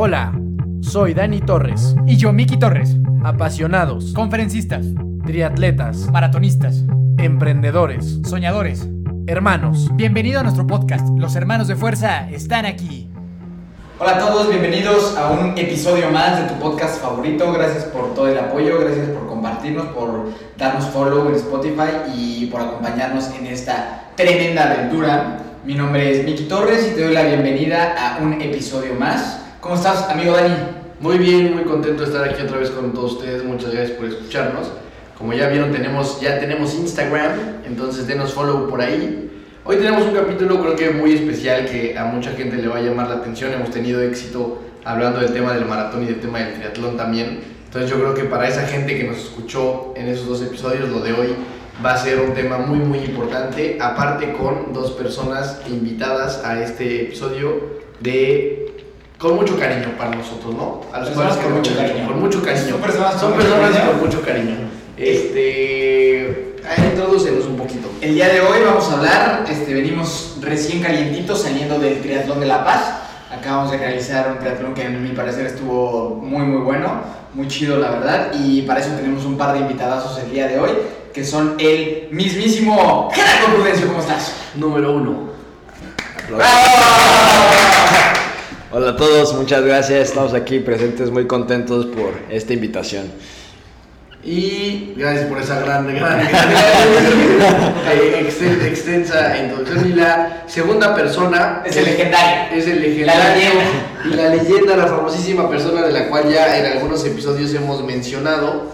Hola, soy Dani Torres. Y yo, Miki Torres. Apasionados, Conferencistas, triatletas, maratonistas, emprendedores, soñadores. hermanos. Bienvenido a nuestro podcast. Los hermanos de fuerza están aquí. Hola a todos, bienvenidos a un episodio más de tu podcast favorito. Gracias por todo el apoyo, gracias por compartirnos, por darnos follow en Spotify y por acompañarnos en esta tremenda aventura. Mi nombre es Miki Torres y te doy la bienvenida a un episodio más. ¿Cómo estás, amigo Dani? Muy bien, muy contento de estar aquí otra vez con todos ustedes. Muchas gracias por escucharnos. Como ya vieron, tenemos, ya tenemos Instagram, entonces denos follow por ahí. Hoy tenemos un capítulo creo que muy especial que a mucha gente le va a llamar la atención. Hemos tenido éxito hablando del tema del maratón y del tema del triatlón también. Entonces yo creo que para esa gente que nos escuchó en esos dos episodios, lo de hoy va a ser un tema muy muy importante. Aparte con dos personas invitadas a este episodio de con mucho cariño para nosotros, ¿no? A las Personas cuales con mucho cariño. Con mucho cariño. Son personas con Son mucho personas cariño. con mucho cariño. Este. ah, Introdúcenos un poquito. El día de hoy vamos a hablar, este, venimos recién calientitos saliendo del triatlón de La Paz. Acabamos de realizar un triatlón que a mi parecer estuvo muy muy bueno, muy chido la verdad. Y para eso tenemos un par de invitadazos el día de hoy, que son el mismísimo Gerardo Prudencio, ¿cómo estás? Número uno. Hola a todos, muchas gracias. Estamos aquí presentes, muy contentos por esta invitación. Y gracias por esa gran, gran, exten- extensa introducción. Y la segunda persona Es el legendario. es el La legendario leyenda. y la leyenda, la famosísima persona de la cual ya en algunos episodios hemos mencionado,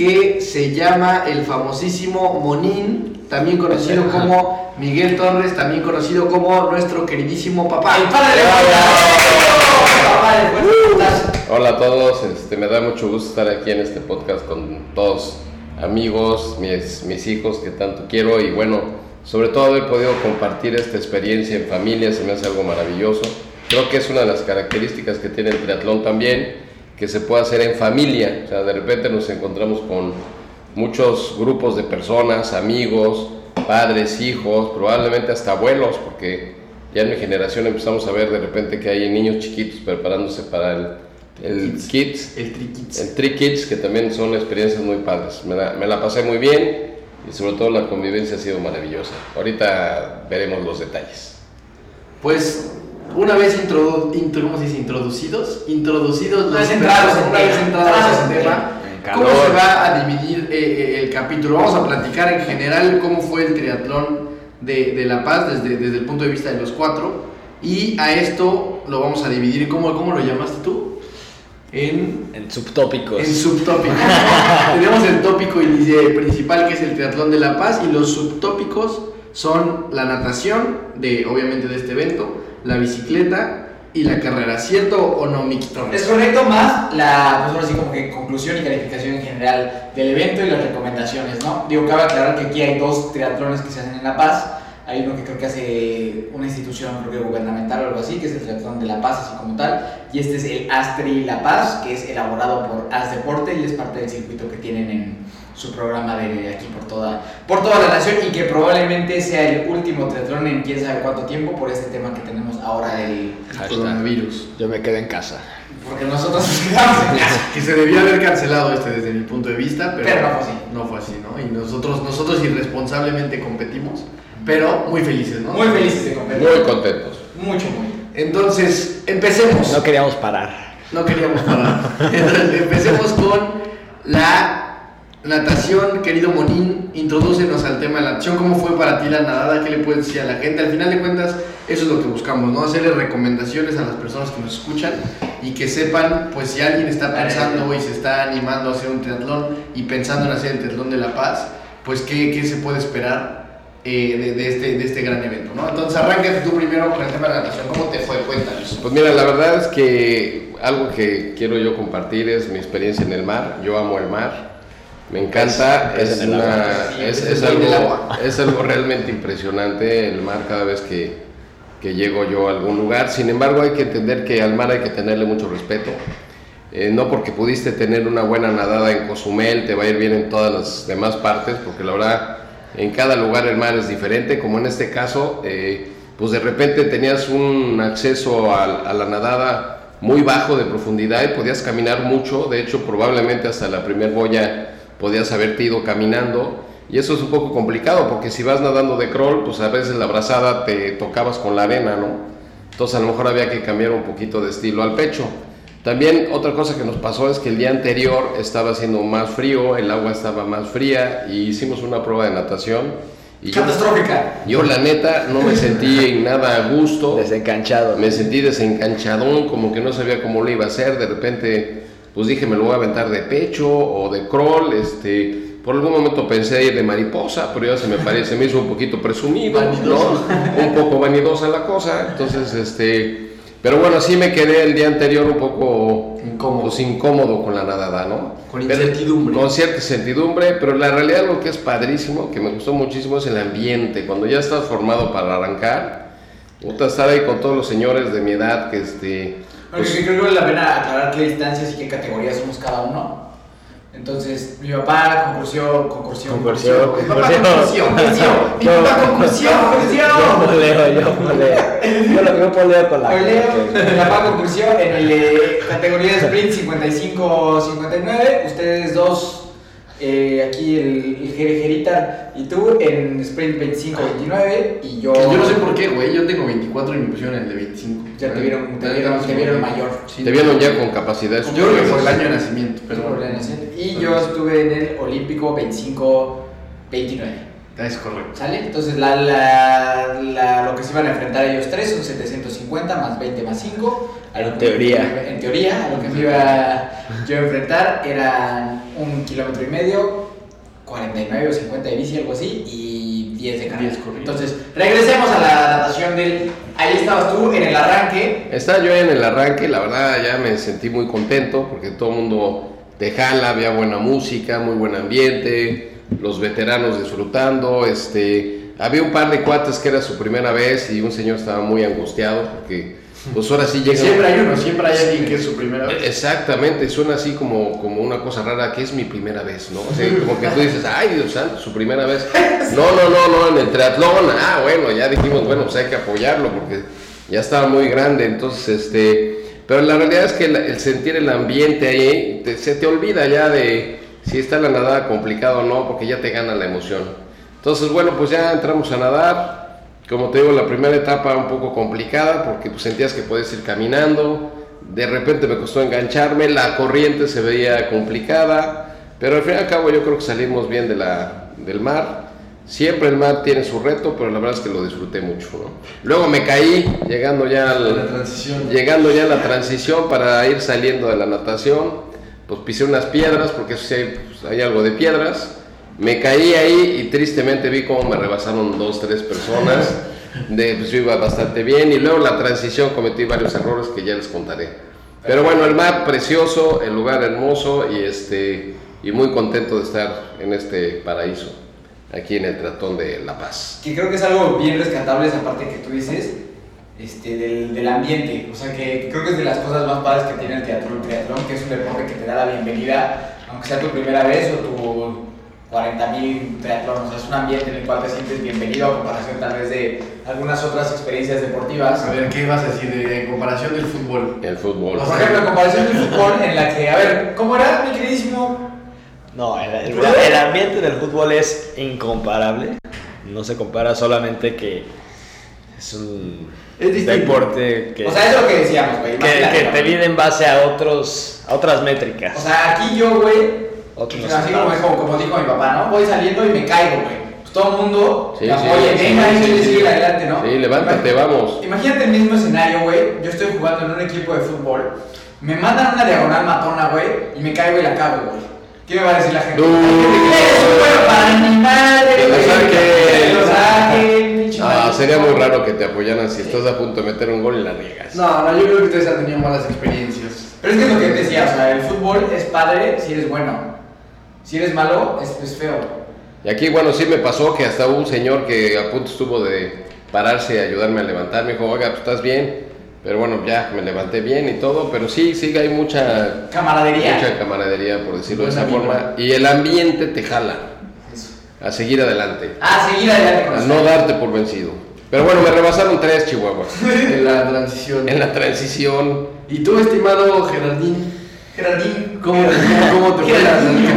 que se llama el famosísimo Monín, también conocido como Miguel Torres, también conocido como nuestro queridísimo papá. El padre de Papá de fuerza, ¿cómo estás? Hola a todos, este, me da mucho gusto estar aquí en este podcast con todos amigos, mis, mis hijos que tanto quiero y bueno, sobre todo haber podido compartir esta experiencia en familia se me hace algo maravilloso. Creo que es una de las características que tiene el triatlón también, que se puede hacer en familia, o sea, de repente nos encontramos con muchos grupos de personas, amigos, padres, hijos, probablemente hasta abuelos, porque ya en mi generación empezamos a ver de repente que hay niños chiquitos preparándose para el, el Kids, El Triquits. el Tri Kids, que también son experiencias muy padres. Me la, me la pasé muy bien y sobre todo la convivencia ha sido maravillosa. Ahorita veremos los detalles. Pues una vez introdu intro- ¿cómo se dice? introducidos, introducidos los entrados en una vez entrados en en tema. ¿cómo se va a dividir eh, eh, el capítulo? Vamos a platicar en general cómo fue el triatlón de, de La Paz desde, desde el punto de vista de los cuatro y a esto lo vamos a dividir, ¿cómo, cómo lo llamaste tú? En En subtópicos. en subtópicos. Tenemos el tópico inici- principal que es el triatlón de La Paz y los subtópicos son la natación, de, obviamente de este evento, la bicicleta y la carrera. ¿Cierto o no, Torres? Es correcto, más la, pues ahora sí como que conclusión y calificación en general del evento y las recomendaciones, ¿no? Digo, cabe aclarar que aquí hay dos triatlones que se hacen en La Paz. Hay uno que creo que hace una institución, creo que gubernamental o algo así, que es el Triatlón de La Paz, así como tal. Y este es el Astri La Paz, que es elaborado por As Deporte y es parte del circuito que tienen en su programa de aquí por toda, por toda la nación y que probablemente sea el último triatlón en quién sabe cuánto tiempo por este tema que tenemos ahora del... Coronavirus. Yo me quedé en casa. Porque nosotros nos quedamos en casa. Que se debió haber cancelado este desde mi punto de vista, pero, Pero no fue así. No fue así, ¿no? Y nosotros, nosotros irresponsablemente competimos, pero muy felices, ¿no? Muy felices de competir. Muy contentos. Mucho, muy. Entonces, empecemos. No queríamos parar. No queríamos parar. Entonces, empecemos con la natación, querido Monín. Introdúcenos al tema de la natación. ¿Cómo fue para ti la nadada? ¿Qué le puedes decir a la gente? Al final de cuentas, eso es lo que buscamos, ¿no? Hacerle recomendaciones a las personas que nos escuchan y que sepan, pues, si alguien está pensando y se está animando a hacer un triatlón y pensando en hacer el triatlón de La Paz, pues, ¿qué, qué se puede esperar eh, de, de este, de este gran evento, ¿no? Entonces, arráncate tú primero con el tema de la natación. ¿Cómo te fue? Cuéntanos. Pues mira, la verdad es que algo que quiero yo compartir es mi experiencia en el mar. Yo amo el mar. Me encanta, es, una- es, algo, es algo realmente impresionante el mar cada vez que, que llego yo a algún lugar. Sin embargo, hay que entender que al mar hay que tenerle mucho respeto. Eh, no porque pudiste tener una buena nadada en Cozumel, te va a ir bien en todas las demás partes, porque la verdad, en cada lugar el mar es diferente, como en este caso, eh, pues de repente tenías un acceso a, a la nadada muy bajo de profundidad y podías caminar mucho. De hecho, probablemente hasta la primer boya podías haberte ido caminando. Y eso es un poco complicado porque si vas nadando de crawl, pues a veces la brazada te tocabas con la arena, ¿no? Entonces a lo mejor había que cambiar un poquito de estilo al pecho. También otra cosa que nos pasó es que el día anterior estaba haciendo más frío, el agua estaba más fría y hicimos una prueba de natación. Y yo, Catastrófica. yo la neta no me sentí en nada a gusto. Desencanchado. Me sentí desencanchadón, como que no sabía cómo lo iba a hacer. De repente, pues dije, me lo voy a aventar de pecho o de crawl. Este, por algún momento pensé ir de mariposa, pero ya se me parece, me hizo un poquito presumido, ¿no? un poco vanidosa la cosa. Entonces, este, pero bueno, sí me quedé el día anterior un poco Incómodo. pues, incómodo con la nadada, ¿no? Con Pero- incertidumbre. Con cierta incertidumbre, pero la realidad lo que es padrísimo, que me gustó muchísimo, es el ambiente. Cuando ya estás formado para arrancar, estar ahí con todos los señores de mi edad que este... Pues, creo que vale la pena aclarar qué distancias y qué categorías somos cada uno. Entonces, mi papá concursió, concursió, Concursió, Mi papá concursió. concursió, mi Yo- papá concursió, Yo concursió. poleo, yo poleo. Yo lo yo poleo con la Oleo, mi papá concursió en el categoría de sprint 55-59. Ustedes dos, eh, aquí el, el Jere Jerita y tú en sprint 25-29. Y yo. Yo no sé por qué, güey. Yo tengo 24 y me pusieron el de 25. Ya te vieron, te vieron, te vieron mayor. Sí, te vieron ya con capacidades Yo creo que por el año de nacimiento, Perdón, perdón. Y yo estuve en el Olímpico 25-29. Es correcto. ¿Sale? Entonces la, la, la- lo que se iban a enfrentar ellos tres son 750 más 20 más 5. A lo En que- teoría. En teoría, a lo que me iba yo enfrentar eran un kilómetro y medio, 49 o 50 de bici, algo así, y 10 de carrera. 10 corridos. Entonces, regresemos a la natación del... Ahí estabas tú en el arranque. Estaba yo en el arranque, la verdad ya me sentí muy contento porque todo el mundo te jala, había buena música, muy buen ambiente, los veteranos disfrutando, este, había un par de cuates que era su primera vez y un señor estaba muy angustiado porque pues ahora sí llega... Siempre hay uno, siempre hay alguien que es su primera vez. Exactamente, suena así como, como una cosa rara que es mi primera vez, ¿no? O sea, como que tú dices, ay Dios santo, su primera vez. No, no, no, no, en el triatlón, ah, bueno, ya dijimos, bueno, pues hay que apoyarlo porque ya estaba muy grande, entonces, este, pero la realidad es que el, el sentir el ambiente ahí, te- se te olvida ya de si está la nadada complicada o no, porque ya te gana la emoción. Entonces, bueno, pues ya entramos a nadar, como te digo, la primera etapa un poco complicada porque pues, sentías que podías ir caminando, de repente me costó engancharme, la corriente se veía complicada, pero al fin y al cabo yo creo que salimos bien de la, del mar. Siempre el mar tiene su reto, pero la verdad es que lo disfruté mucho. ¿no? Luego me caí llegando ya al, La transición. llegando ya a la transición para ir saliendo de la natación, pues pisé unas piedras, porque sí hay, pues, hay algo de piedras. Me caí ahí y tristemente vi cómo me rebasaron dos, tres personas. De, pues yo iba bastante bien y luego la transición cometí varios errores que ya les contaré. Pero bueno, el mar precioso, el lugar hermoso y, este, y muy contento de estar en este paraíso, aquí en el Tratón de La Paz. que creo que es algo bien rescatable esa parte que tú dices este, del, del ambiente. O sea, que creo que es de las cosas más padres que tiene el teatro, el triatlón, que es un deporte que te da la bienvenida, aunque sea tu primera vez o tu 40.000 triatlón. O sea, es un ambiente en el cual te sientes bienvenido a comparación tal vez de algunas otras experiencias deportivas. A ver, ¿qué vas a decir de en comparación del fútbol? El fútbol. Por ejemplo, en comparación del fútbol, en la que, a ver, ¿cómo era mi queridísimo? No, el, el- el ambiente del fútbol es incomparable. No se compara solamente que es un Es distinto. deporte que, O sea, eso es lo que decíamos, güey. que, te viene en base a otros a otras métricas. O sea, aquí yo, güey, Otros pues, así como, como, como dijo mi papá, ¿no? Voy saliendo y me caigo, güey. Pues todo el mundo Sí, sí, sí, venga, sí, y sí, sigue adelante, ¿no? Sí, levántate, vamos. Imagínate el mismo escenario, güey. Yo estoy jugando en un equipo de fútbol. Me mandan una diagonal matona, güey, y me caigo y la cago, güey. ¿Qué me va a decir la gente? No. ¡Es un juego para mi madre, Que lo saquen. Pinche Ah, sería muy raro que te apoyaran si estás a punto de meter un gol y la riegas. No, no, yo creo que ustedes han tenido malas experiencias. Pero es que es lo que te decía, o sea, el fútbol es padre si eres bueno. Si eres malo, es, es feo. Y aquí, bueno, sí me pasó que hasta hubo un señor que a punto estuvo de pararse y ayudarme a levantar. Me dijo, oiga, pues estás bien. Pero bueno, ya me levanté bien y todo. Pero sí, sí, hay mucha, Camaradería. mucha camaradería, por decirlo de esa forma. Y el ambiente te jala Eso. a seguir adelante, Ah, seguir adelante con a no darte por vencido. Pero bueno, me rebasaron tres chihuahuas En la transición. en la transición. Y tú, estimado Gerardín, Gerardín. ¿cómo, cómo, cómo te fue?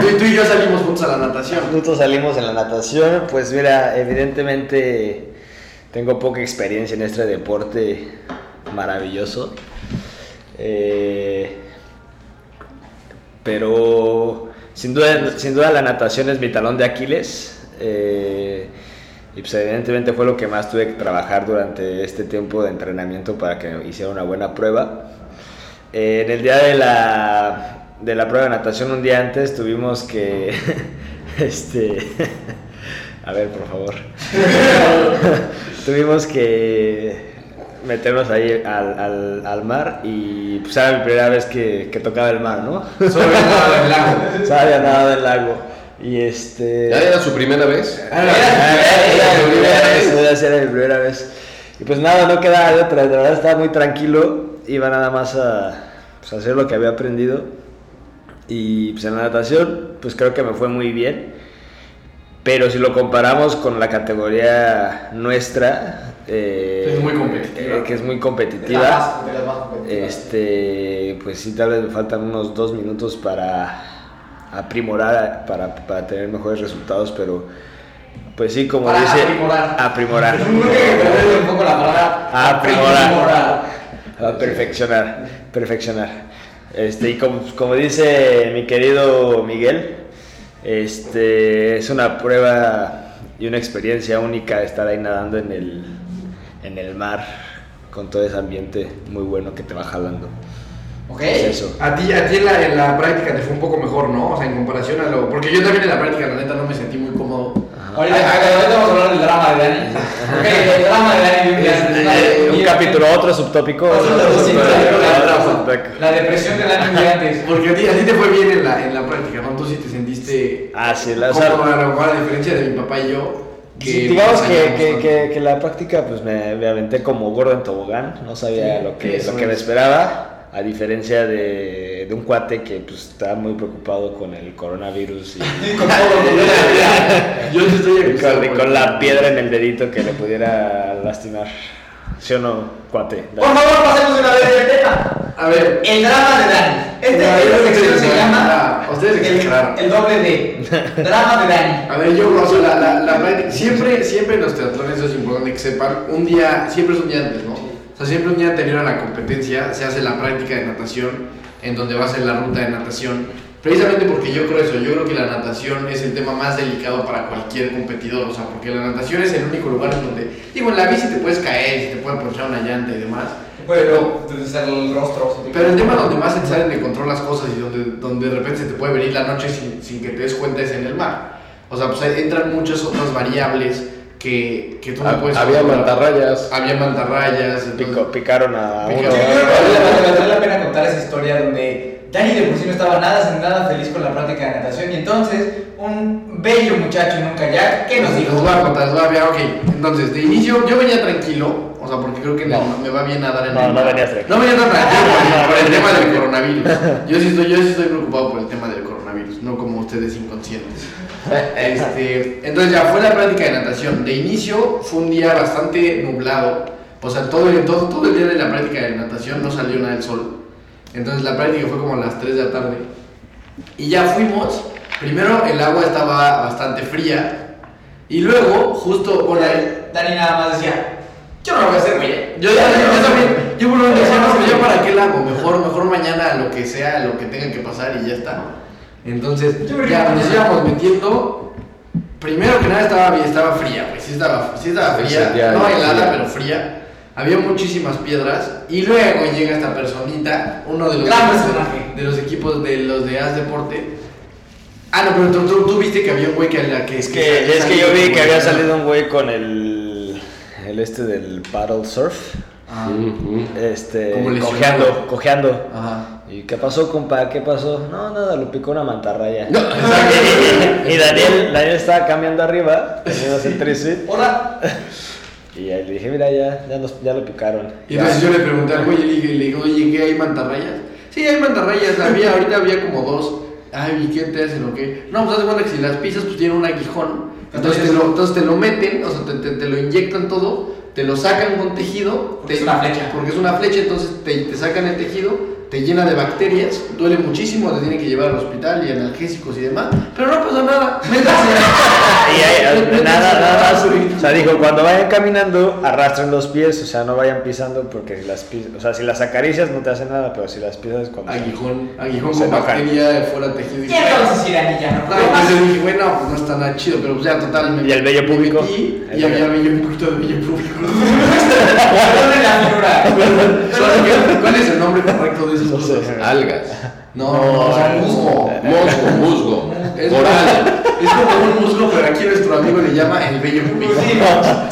tú, tú y yo salimos juntos a la natación. Nosotros salimos en la natación, pues mira, evidentemente tengo poca experiencia en este deporte maravilloso. Eh, pero sin duda, sin duda la natación es mi talón de Aquiles. eh, y pues evidentemente fue lo que más tuve que trabajar durante este tiempo de entrenamiento para que hiciera una buena prueba. Eh, en el día de la, de la prueba de natación, un día antes, tuvimos que. este. a ver, por favor. tuvimos que meternos ahí al, al, al mar y pues era mi primera vez que, que tocaba el mar, ¿no? Solo había nadado en el lago. Solo había nadado del lago. Y este. ¿Ya era su primera vez? Ah, Era, era mi primera vez, era- mi primera vez. Y pues nada, no quedaba de otra, de verdad estaba muy tranquilo, iba nada más a pues, hacer lo que había aprendido. Y pues en la natación, pues creo que me fue muy bien. Pero si lo comparamos con la categoría nuestra, eh, Es muy competitiva. eh, que es muy De las competitiva, más- de las más competitivas. este, pues sí, tal vez me faltan unos dos minutos para aprimorar, para, para tener mejores resultados, pero pues sí, como Para dice... aprimorar. Aprimorar. Palabra. Aprimorar. A perfeccionar, perfeccionar. Este, y como, como dice mi querido Miguel, este, es una prueba y una experiencia única estar ahí nadando en el, en el mar con todo ese ambiente muy bueno que te va jalando. Ok. Es eso. A ti, a ti en, la, en la práctica te fue un poco mejor, ¿no? O sea, en comparación a lo... Porque yo también en la práctica, la neta, no me sentí muy cómodo. Ahorita, ahorita vamos a hablar del drama de Dani. Ok, el drama de Dani de un día antes. Eh, capítulo, otro subtópico. La depresión de Dani un día antes. Porque a ti, a ti te fue bien en la, en la práctica, ¿no? Tú sí te sentiste Ah, sí, la- o sea- cómodo, a lo mejor a diferencia de mi papá y yo. Que Sí, digamos pues, que, que, que, que la práctica pues me, me aventé como gordo en tobogán, no sabía Sí, lo que, lo que me es. esperaba, a diferencia de, de un cuate que pues estaba muy preocupado con el coronavirus y, Con todo. Yo estoy la piedra en el dedito que le pudiera lastimar. ¿Sí o no, cuate? Por favor, pasemos de una vez del tema. A ver, El drama de Dani. Este, No, esta sección se llama ustedes el, el doble de drama de Dani. A ver, yo, o sea, la, la, la siempre, siempre en los teatrones eso es importante que sepan, un día, siempre es un día antes, ¿no? Sea, siempre un día anterior a la competencia se hace la práctica de natación, en donde va a ser la ruta de natación, precisamente porque yo creo eso, yo creo que la natación es el tema más delicado para cualquier competidor, o sea, porque la natación es el único lugar en donde, digo, en la bici te puedes caer, te puede ponchar una llanta y demás, Pero, desde el rostro. pero el tema donde más se salen de control las cosas y donde, donde de repente se te puede venir la noche sin, sin que te des cuenta es en el mar. O sea, pues entran muchas otras variables que, que tú no Ha- puedes había controlar. mantarrayas. Había mantarrayas. entonces- Pico- picaron a Picaron. uno. Que vale, vale la pena contar esa historia donde Dani de por sí no estaba nada, nada feliz con la práctica de natación y entonces un bello muchacho en un kayak, ¿qué nos dijo? voy a contar, les voy a ver, ok. Entonces, de inicio yo venía tranquilo, o sea, porque creo que el- No. me va bien nadar en No, el no tranquilo. No venía tan tranquilo por, por el tema del coronavirus. Yo sí, estoy, yo sí estoy preocupado por el tema del coronavirus, no como ustedes inconscientes. Este, entonces ya fue la práctica de natación. De inicio fue un día bastante nublado. O sea, todo el, todo, todo el día de la práctica de natación no salió nada del sol. Entonces la práctica fue como a las 3 de la tarde. Y ya fuimos. Primero el agua estaba bastante fría. Y luego, justo por ahí. Dani nada más decía, yo no lo voy a hacer, güey. Yo, yo, yo también, yo por un momento decía, no, pero ya para qué la hago, mejor, mejor mañana lo que sea, lo que tenga que pasar y ya está. Entonces, ya nos íbamos metiendo. Primero que nada estaba bien, estaba fría, güey, sí estaba, sí estaba fría, sí, ya, no ya, helada, ya. pero fría. Había muchísimas piedras y luego llega esta personita, uno de los, personaje. de los equipos de los de As Deporte. Ah, no, pero tú, tú, tú viste que había un güey que, la que Es que, es que yo vi que había salido un güey con el, el este del paddle surf, Ah, este, cojeando, cojeando. Ajá. ¿Y qué pasó, compa? ¿Qué pasó? No, nada, lo picó una mantarraya. No, y Daniel, Daniel estaba cambiando arriba, teniendo el Hola. y ahí le dije, mira, ya, ya, nos- ya lo picaron. Y entonces yo le pregunté al güey y le dije, le dije, oye, ¿qué hay mantarrayas? Sí, hay mantarrayas, había, ahorita había como dos. Ay, ¿y qué te hacen o qué? No, pues haz de cuenta que si las pisas, pues tienen un aguijón. Entonces te lo, entonces te lo meten, o sea, te, te- te lo inyectan todo te lo sacan con tejido. Porque te- es una flecha. Porque es una flecha, entonces te, te sacan el tejido, te llena de bacterias, duele muchísimo, te tienen que llevar al hospital y analgésicos y demás, pero no pasa nada. Métanse. Y ahí, Métanse nada, nada más. O sea, dijo, cuando vayan caminando, arrastren los pies, o sea, no vayan pisando porque si las o sea, si las acaricias no te hacen nada, pero si las pisas cuando... Aguijón, aguijón con bacteria fuera tejido. ¿Qué me vas a decir, Anilla? No, No, entonces yo dije, bueno, pues no está nada chido, pero pues ya total. Me, ¿Y el vello me público? metí El y había vello, un poquito de vello público. ¿Cuál es el nombre correcto de esas No? Algas. No, no, o sea, musgo. Musgo, musgo. Es, Coral. es como un musgo, pero aquí nuestro amigo le llama el vello público. Sí,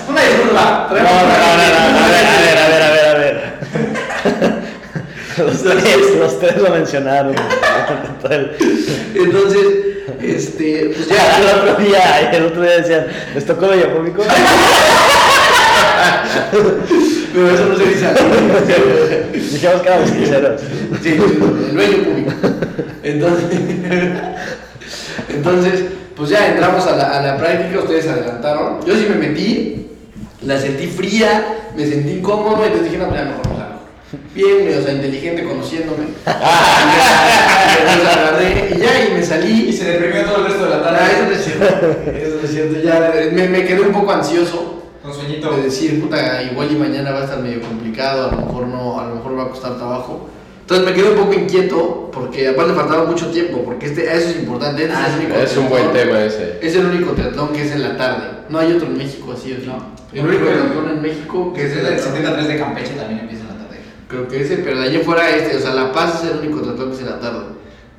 una disculpa. No, no, no, no, no, a ver, a ver, a ver, a ver, a ver. Los tres, los tres lo mencionaron. Entonces, este, pues Ya, ya, el otro día, el otro día decían, ¿les tocó bello público? pero eso no se dice así. Dijimos que éramos sinceros. Sí, el vello público. Entonces, entonces, pues ya entramos a la, a la práctica, ustedes adelantaron. Yo sí me metí, la sentí fría, me sentí incómodo, entonces dije, no, pues ya mejor no salgo. Bien, o sea, inteligente, conociéndome. Y ya, y me salí. Y se deprimió todo el resto de la tarde. Ah, eso no es cierto. Eso no es cierto. Ya me, me quedé un poco ansioso sueñito. de decir, puta, igual y mañana va a estar medio complicado, a lo mejor no, a lo mejor va a costar trabajo. Entonces me quedé un poco inquieto porque aparte faltaba mucho tiempo, porque este, eso es importante. este Ah, es, el único Es un buen tema ese. Es el único triatlón que es en la tarde. No hay otro en México así, ¿o no? El único triatlón en México que Que es es en la el tarde. 73 de Campeche también empieza en la tarde. Creo que ese, pero de allí fuera este, o sea, La Paz es el único triatlón que es en la tarde.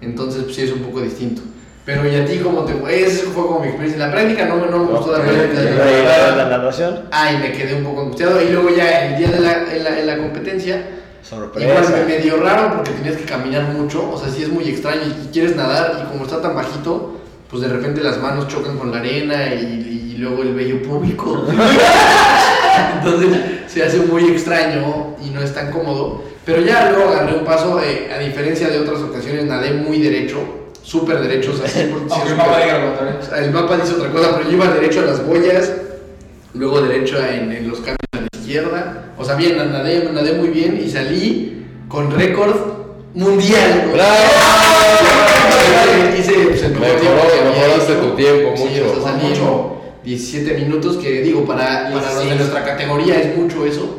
Entonces, pues sí es un poco distinto. Pero y a ti, ¿cómo te fue? Esa fue como mi experiencia. En la práctica no, me- no me gustó la práctica. ¿Y la natación? Ay, me quedé un poco angustiado. Y luego ya el día de la, en la, en la competencia, igual Sorpresa. me medio raro porque tenías que caminar mucho. O sea, sí es muy extraño y quieres nadar y como está tan bajito, pues de repente las manos chocan con la arena y, y luego el vello público. Entonces se hace muy extraño y no es tan cómodo. Pero ya luego agarré un paso, eh, a diferencia de otras ocasiones, nadé muy derecho, súper derecho, o sea, 100% Aunque el mapa diga el mapa dice otra cosa, pero yo iba derecho a las boyas, luego derecho en, en los cambios a la izquierda. O sea, bien, nadé, nadé muy bien y salí con récord mundial. güey. Hice pues, el mejor mejoraste tu tiempo Sí, mucho. o sea, salí Mucho. en 17 minutos, que digo, para, para los de 16. nuestra categoría es mucho eso,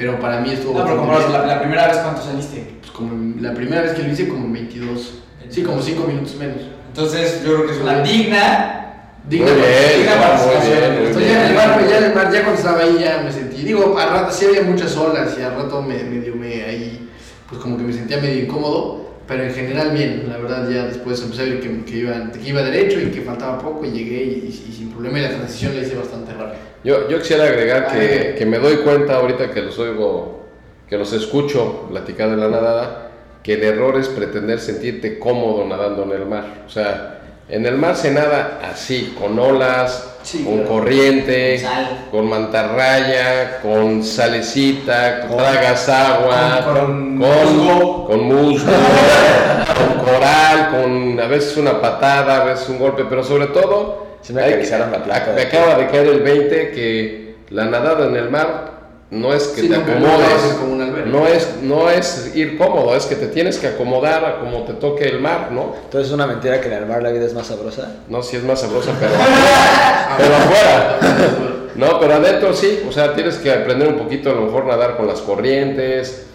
pero para mí estuvo No, pero como la, la primera vez cuánto saliste. Pues como la primera vez que lo hice, como en 22. Sí, como 5 minutos menos. Entonces yo creo que es una digna. Digna Muy bien, digna muy participación. bien, muy Estoy bien. ya en el mar, ya en el mar, ya cuando estaba ahí ya me sentí, digo, a rato sí había muchas olas y a rato me, medio me ahí, pues como que me sentía medio incómodo, pero en general bien, la verdad ya después empecé a ver que, que, iba, que iba derecho y que faltaba poco y llegué y, y sin problema y la transición la hice bastante rápido. Yo, yo quisiera agregar Ah, que, que me doy cuenta ahorita que los oigo, que los escucho platicar de la nadada, que el error es pretender sentirte cómodo nadando en el mar. O sea, en el mar se nada así, con olas, Sí, con claro. corriente, Con sal. con mantarraya, con salecita, con tragas agua, Con- con con musgo. con musgo, con coral, con a veces una patada, a veces un golpe, pero sobre todo Sí me hay que- la placa. me acaba de caer el 20 que la nadada en el mar no es que Sí, te no, acomodes, ser como un albergue. no es, no es ir cómodo, es que te tienes que acomodar a como te toque el mar, ¿no? Entonces es una mentira que en el mar la vida es más sabrosa. No, si es más sabrosa, pero, pero afuera. No, pero adentro sí, o sea, tienes que aprender un poquito a lo mejor nadar con las corrientes,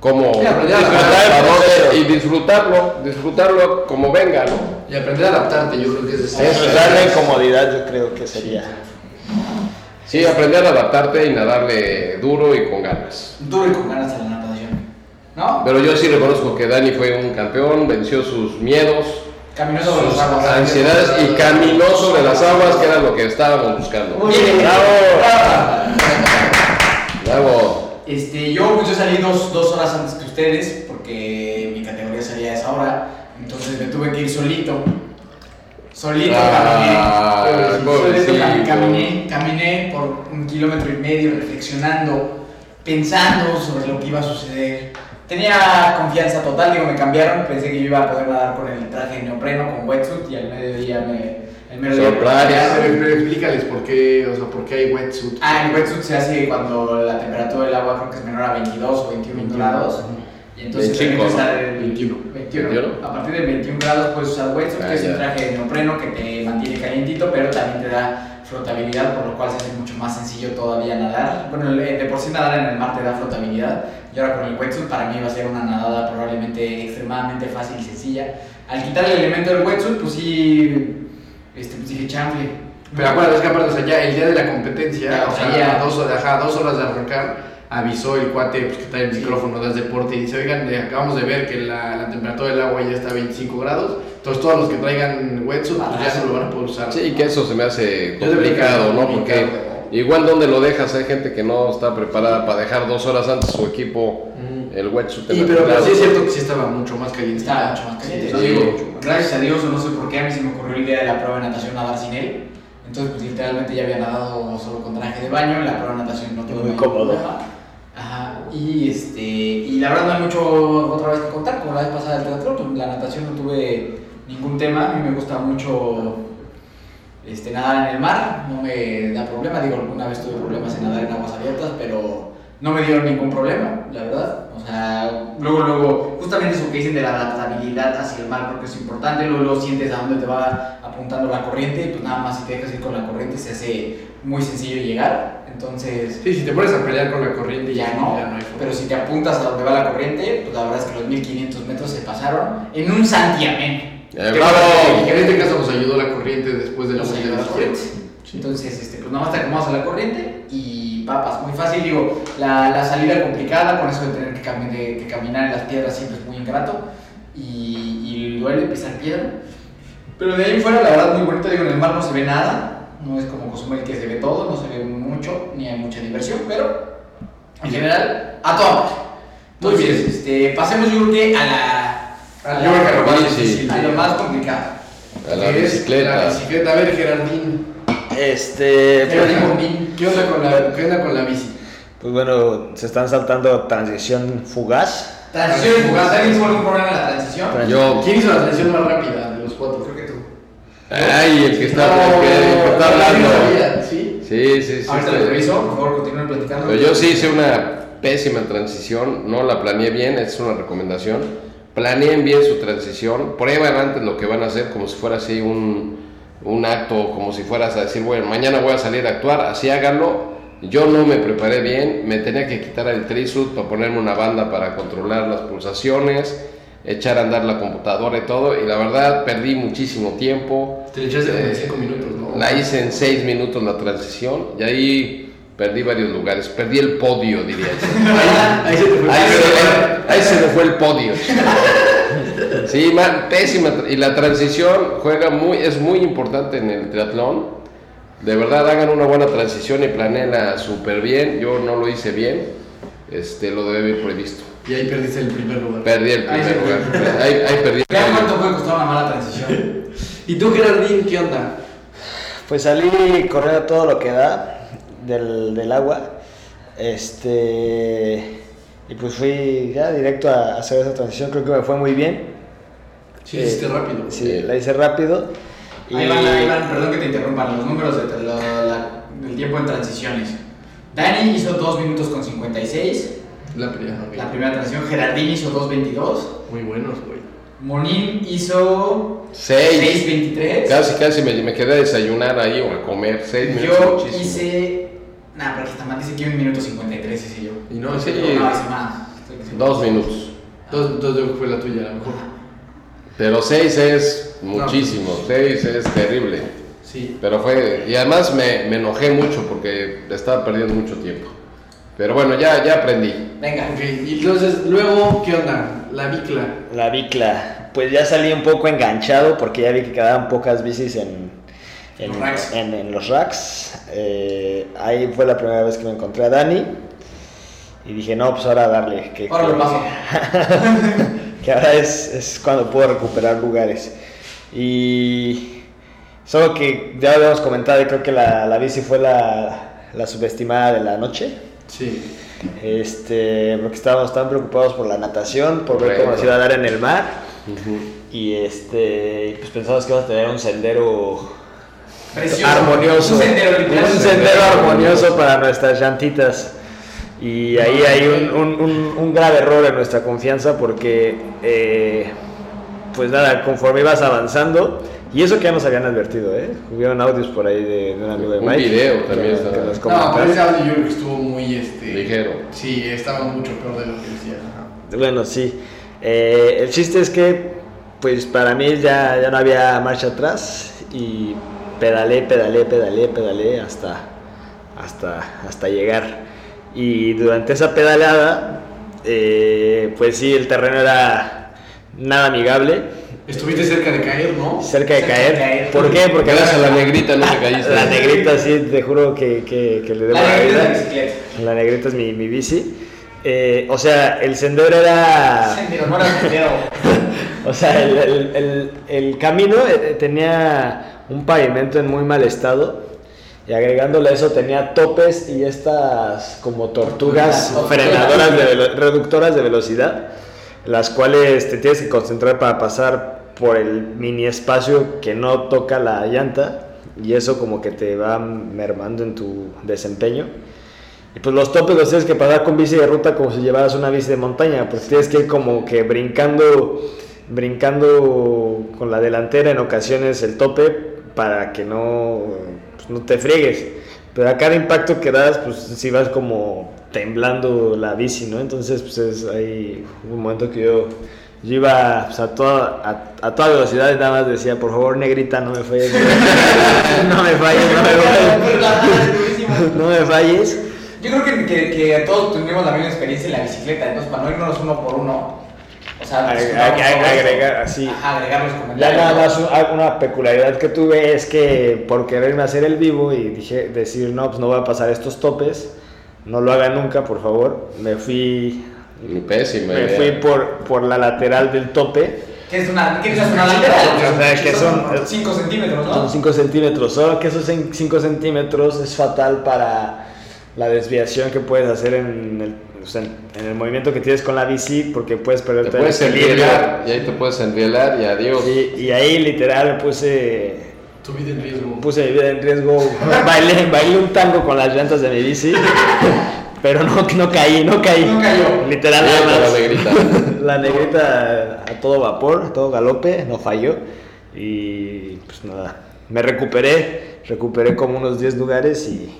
cómo Sí, aprender a disfrutar y disfrutarlo, disfrutarlo como venga, ¿no? Y aprender a adaptarte, yo creo que es Eso es darle incomodidad, yo creo que sería. Sí, aprender a adaptarte y nadarle duro y con ganas. Duro y con ganas a la natación. ¿No? Pero yo sí reconozco que Dani fue un campeón, venció sus miedos, Caminó sobre sus aguas. ansiedades y caminó sobre las aguas, que era lo que estábamos buscando. Muy bien. ¡Bravo! Bravo. Este, yo, pues, yo salí dos, dos horas antes que ustedes porque mi categoría salía a esa hora. Entonces me tuve que ir solito. Solito Ah, caminé. Solito pobrecito. caminé. Caminé por un kilómetro y medio reflexionando, pensando sobre lo que iba a suceder. Tenía confianza total, digo, me cambiaron, pensé que yo iba a poder nadar con el traje de neopreno, con wetsuit y al mediodía me, el mero. Pero, explícales por qué, o sea, por qué hay wetsuit. Ah, el wetsuit se hace cuando la temperatura del agua creo que es menor a 22 o 21 grados. Y entonces 25, puedes ¿no? usar el 21. 21. 21. A partir de 21 grados puedes usar wetsuit, Ah, que es un traje de neopreno que te mantiene calientito, pero también te da flotabilidad, por lo cual se hace mucho más sencillo todavía nadar. Bueno, el- de por sí nadar en el mar te da flotabilidad, y ahora con el wetsuit para mí va a ser una nadada probablemente extremadamente fácil y sencilla. Al quitar el elemento del wetsuit, pues sí, este, pues dije chanfle. Pero acuérdate, es que aparte, o sea, ya el día de la competencia, Ya, o o sea, ya- dos, ajá, dos horas de arrancar, avisó el cuate pues, que trae el micrófono de deporte y dice, oigan, eh, acabamos de ver que la, la temperatura del agua ya está a 25 grados, entonces todos los que traigan wetsuit pues, ya se lo van a poder usar. Sí, que eso se me hace complicado, ¿no? Porque igual donde lo dejas hay gente que no está preparada para dejar dos horas antes su equipo Ujú. el wetsuit. Y, pero, pero sí es cierto que sí estaba mucho más caliente. Estaba mucho más caliente. Sí, sí, digo, mucho más. gracias a Dios, o no sé por qué, a mí se me ocurrió el día de la prueba de natación nadar sin él. Entonces, pues literalmente ya había nadado solo con traje de baño, en la prueba de natación no tuve Muy cómodo. problema. Ajá, y este, y la verdad no hay mucho otra vez que contar, como la vez pasada del teatro, pues la natación no tuve ningún tema, a mí me gusta mucho este, nadar en el mar, no me da problema, digo, alguna vez tuve problemas en nadar en aguas abiertas, pero no me dieron ningún problema, la verdad. O sea, luego, luego, justamente eso que dicen de la adaptabilidad hacia el mar, creo que es importante, luego, luego sientes a dónde te va apuntando la corriente, y pues nada más si te dejas ir con la corriente se hace muy sencillo llegar, entonces Sí, si te pones a pelear con la corriente ya no, ya no hay pero si te apuntas a donde va la corriente, pues la verdad es que los 1500 metros se pasaron en un santiamén. ¡Eh, Que en este caso nos ayudó la corriente después de la Nos de la corriente. corriente. Entonces, este, pues nada más te acomodas a la corriente papas, muy fácil. Digo, la, la salida complicada, con eso de tener que, cami- de- caminar en las piedras siempre es muy ingrato y, y duele pisar piedra. Pero de ahí en fuera, la verdad, muy bonito. Digo, en el mar no se ve nada, no es como Cozumel que se ve todo, no se ve mucho, ni hay mucha diversión, pero en general, a toda madre. Muy bien. Este, pasemos, yo creo que a la. Ah, yo creo que a lo más difícil. a lo más complicado. A la bicicleta. La bicicleta. A ver, Gerardín. Este, pues, digo, bien. ¿Qué onda con la, qué onda con la bici? pues bueno, se están saltando transición fugaz. Transición fugaz. ¿Alguien tuvo algún problema en la transición? Yo, ¿Quién hizo la transición más rápida de los cuatro? Creo que tú. ay, el que está, No, el que, está hablando. ¿Sí? Sí, sí, sí. Ahorita lo reviso, por favor, continúen platicando. Pero yo sí hice una pésima transición, no la planeé bien, es una recomendación. Planeen bien su transición, prueban antes lo que van a hacer como si fuera así un, un acto, como si fueras a decir, bueno, mañana voy a salir a actuar, así háganlo. Yo no me preparé bien, me tenía que quitar el trisuit para ponerme una banda para controlar las pulsaciones, echar a andar la computadora y todo, y la verdad perdí muchísimo tiempo. Te echaste Eh, minutos, ¿no? La hice en seis minutos la transición y ahí perdí varios lugares. Perdí el podio, diría yo. Ahí, se. Ahí, se, ahí se me fue el podio. Sí, man, pésima. Y la transición juega muy, es muy importante en el triatlón. De verdad, hagan una buena transición y planeenla súper bien. Yo no lo hice bien. Este, lo debe haber previsto. Y ahí perdiste el primer lugar. Perdí el Ahí primer fue. lugar. Ahí, ahí perdí. Cuánto puede costar una mala transición. ¿Y tú, Gerardín, qué onda? Pues salí corriendo todo lo que da del, del agua. Este. Y pues fui ya directo a hacer esa transición. Creo que me fue muy bien. Sí, Eh, hiciste rápido. Sí, la hice rápido. Y Ahí van, ahí van, perdón que te interrumpan, los números de, del tiempo en transiciones. Dani hizo 2 minutos con 56, La primera, la primera transición. Gerardín hizo 2.22. Muy buenos, güey. Monín hizo Seis. 6.23. Casi, casi me, me quedé a desayunar ahí o a comer. Seis minutos. Yo muchísimo. hice. Nah, pero mal, dice que 1 minuto 53 hice yo. Y no, Sí. sí. No, hice más. Dos minutos. Dos, que fue la tuya, a lo mejor. Pero seis es muchísimo. Seis es terrible. Sí. Pero fue. Y además me, me enojé mucho porque estaba perdiendo mucho tiempo. Pero bueno, ya, ya aprendí. Venga. Ok, y entonces, luego, ¿qué onda? La bicla. La bicla. Pues ya salí un poco enganchado porque ya vi que quedaban pocas bicis en, en, Los racks. en- en los racks. Eh, ahí fue la primera vez que me encontré a Dani. Y dije, no, pues ahora darle. Que, Ahora lo paso. que ahora es, es cuando puedo recuperar lugares. Y solo que ya habíamos comentado y creo que la, la bici fue la, la subestimada de la noche. Sí. Este, porque estábamos tan preocupados por la natación, por ver cómo nos iba a dar en el mar. Y este, pues pensamos que íbamos a tener un sendero Precioso. armonioso. Un sendero. Un sendero armonioso para nuestras llantitas. Y ahí hay un, un- un- un grave error en nuestra confianza porque, eh, pues nada, conforme ibas avanzando, y eso que ya nos habían advertido, ¿eh? Hubieron audios por ahí de, de un amigo de Un Mike. video que- también que estaba. nos No, pero ese audio yo creo que estuvo muy este. Ligero. Sí, estaba mucho peor de lo que decía. ajá. Bueno, sí. Eh, el chiste es que, pues para mí ya, ya no había marcha atrás y pedalé, pedalé, pedalé, pedalé hasta, hasta, hasta llegar. Y durante esa pedaleada, eh, pues sí, el terreno era nada amigable, Estuviste cerca de caer, ¿no? cerca de Cerca de caer. ¿Por qué? Porque Gracias a la negrita no te caíste. la negrita, sí, te juro que, que, que le debo La la negrita la vida. La negrita es mi, mi bici. Eh, o sea, el sendero era... Sendero, no era sendero. O sea, el, el- el- el camino eh, tenía un pavimento en muy mal estado y agregándole a eso tenía topes y estas como tortugas frenadoras, de reductoras de velocidad, las cuales te tienes que concentrar para pasar por el mini espacio que no toca la llanta y eso como que te va mermando en tu desempeño. Y pues los topes los tienes que pasar con bici de ruta como si llevaras una bici de montaña, pues tienes que ir como que brincando, brincando con la delantera en ocasiones el tope para que no, pues, no te friegues. Pero a cada impacto que das, pues si vas como temblando la bici, ¿no? Entonces, pues es ahí un momento que yo, yo iba pues, a, toda, a, a toda velocidad y nada más decía, por favor, negrita, no me falles. no me falles, no me falles. no me falles. Yo creo que, que, que todos tenemos la misma experiencia en la bicicleta, entonces para no irnos uno por uno, sea, agregar, así. Agregar los Ya comentarios. nada más un- una peculiaridad que tuve es que por quererme hacer el vivo y dije decir no pues no voy a pasar estos topes, no lo haga nunca por favor, me fui pésima me idea. fui por, por la lateral del tope, ¿Qué es una, qué es una lateral? O sea, que son- 5 centímetros, ¿no? son 5 centímetros, solo que esos 5 centímetros es fatal para la desviación que puedes hacer en el, sea, en el movimiento que tienes con la bici porque puedes perder Te el puedes enrielar y ahí te puedes enrielar y adiós. Sí, y ahí literal me puse Tu vida en riesgo. puse mi vida en riesgo, bailé, bailé un tango con las llantas de mi bici, pero no, no caí, no caí. No cayó. Literal, nada más. la negrita. La negrita a todo vapor, a todo galope, no falló. Y pues nada, me recuperé, recuperé como unos 10 lugares y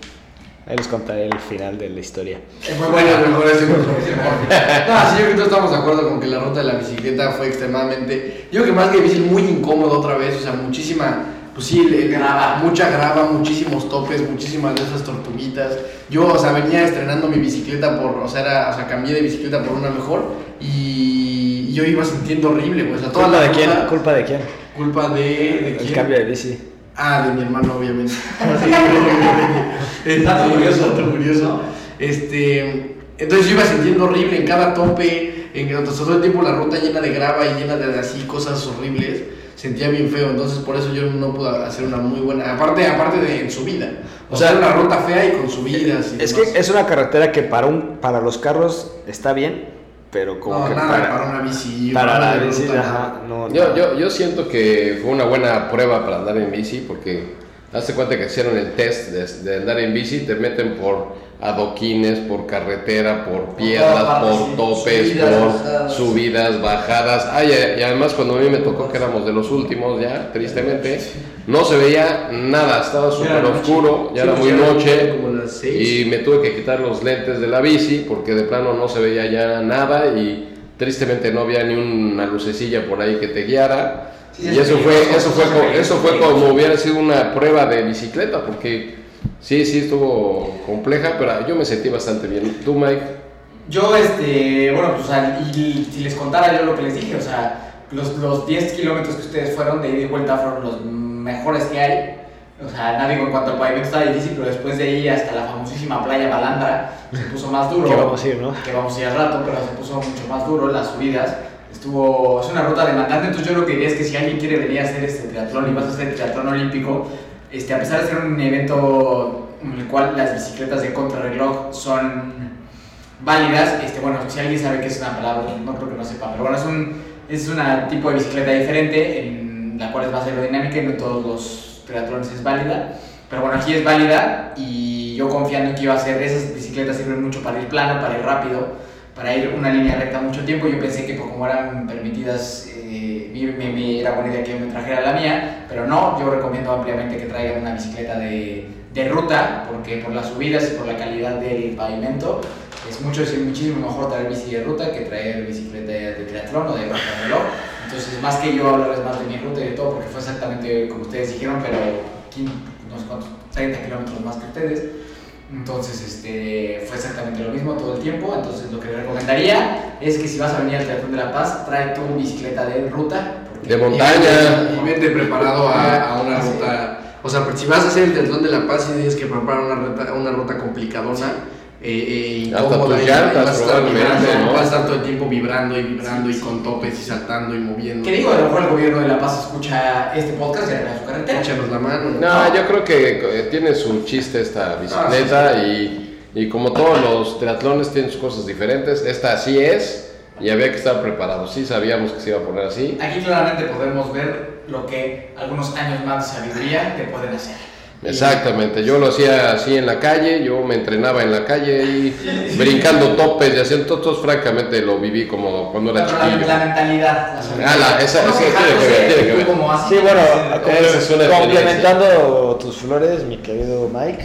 ahí les contaré el final de la historia. Es muy Bueno, mejor ese mejor. No, sí, yo creo que todos estamos de acuerdo con que la ruta de la bicicleta fue extremadamente. Yo creo que más que difícil, muy incómodo otra vez. O sea, muchísima. Pues sí, Grava. mucha grava, muchísimos topes, muchísimas de esas tortuguitas. Yo, o sea, venía estrenando mi bicicleta por. O sea, era, o sea cambié de bicicleta por una mejor. Y yo iba sintiendo horrible, pues. A toda ¿Culpa la de quién? ¿Culpa de quién? Culpa de. ¿De El quién? cambio de bici. Ah, de mi hermano, obviamente. Este, Dato curioso. curioso. Este, entonces yo iba sintiendo horrible en cada tope, en entonces, todo el tiempo la ruta llena de grava y llena de así cosas horribles. Sentía bien feo, entonces por eso yo no pude hacer una muy buena. Aparte, aparte de en subida. O, O sea, sea, una ruta fea y con subidas. Y Es demás. que es una carretera que para, un, para los carros está bien, pero como No, que nada para, para, una bici. para la una bici, ruta, ajá, no, Yo, yo, yo siento que fue una buena prueba para andar en bici porque hazte cuenta que hicieron el test de, de andar en bici, te meten por adoquines, por carretera, por piedras, por sí. topes, Subidas, por bajadas. subidas, bajadas. Ah, y, y además cuando a mí me tocó que éramos de los últimos ya, tristemente, no se veía nada, estaba súper oscuro, ya Sí, era pues muy ya noche. Y me tuve que quitar los lentes de la bici porque de plano no se veía ya nada y tristemente no había ni una lucecilla por ahí que te guiara. Sí, y eso fue, eso fue, eso fue como hubiera sido una prueba de bicicleta porque sí, sí estuvo compleja, pero yo me sentí bastante bien. ¿Tú, Mike? Yo, este, bueno, pues, o sea, y si les contara yo lo que les dije, o sea, los, los 10 kilómetros que ustedes fueron de ida y vuelta fueron los mejores que hay. O sea, nada digo en cuanto al pavimento estaba difícil, pero después de ahí hasta la famosísima playa Balandra se puso más duro. Que vamos a ir, ¿no? Que vamos a ir al rato, pero se puso mucho más duro las subidas. Estuvo, es una ruta demandante, entonces yo lo que diría es que si alguien quiere venir a hacer este triatlón y vas a hacer el triatlón olímpico, este, a pesar de ser un evento en el cual las bicicletas de contrarreloj son válidas, este, bueno, si alguien sabe que es una palabra, no creo que no sepa, pero bueno, es un es un tipo de bicicleta diferente en la cual es más aerodinámica y no todos los triatlones es válida. Pero bueno, aquí es válida y yo confiando en que iba a ser, esas bicicletas sirven mucho para ir plano, para ir rápido, para ir una línea recta mucho tiempo. Yo pensé que como eran permitidas, mi- mi- mi- era buena idea que me trajera la mía, pero no, yo recomiendo ampliamente que traigan una bicicleta de, de ruta, porque por las subidas y por la calidad del pavimento es mucho, es muchísimo mejor traer bici de ruta que traer bicicleta de triatlón o de reloj. Entonces, más que yo hablarles más de mi ruta y de todo, porque fue exactamente como ustedes dijeron, pero quin- no sé cuántos, 30 kilómetros más que ustedes. Entonces, este, fue exactamente lo mismo todo el tiempo. Entonces, lo que les recomendaría es que si vas a venir al Triatlón de la Paz, trae tu bicicleta de ruta. De montaña. Y vete preparado a, a una ruta. O sea, si vas a hacer el Triatlón de la Paz y tienes que preparar una ruta, una ruta complicadona. Eh, eh, Hasta incómoda, y llantas, vas ¿no? Vas a estar todo el tiempo vibrando y vibrando Sí, y sí. con topes y saltando y moviendo. Que digo, a lo mejor el gobierno de La Paz escucha este podcast y arregla su carretera. Échanos la mano. No, yo creo que eh, tiene su chiste esta bicicleta y, y como todos los triatlones tienen sus cosas diferentes, esta así es y había que estar preparado. Sí sabíamos que se iba a poner así. Aquí claramente podemos ver lo que algunos años más de sabiduría te pueden hacer. Exactamente, yo lo hacía así en la calle, yo me entrenaba en la calle y brincando topes y haciendo todos, francamente lo viví como cuando era Pero la, chiquillo. la mentalidad. Ah, la- esa- No esa tiene que ver, tiene que ver. como así, Sí, bueno, Esa complementando tus flores, mi querido Mike,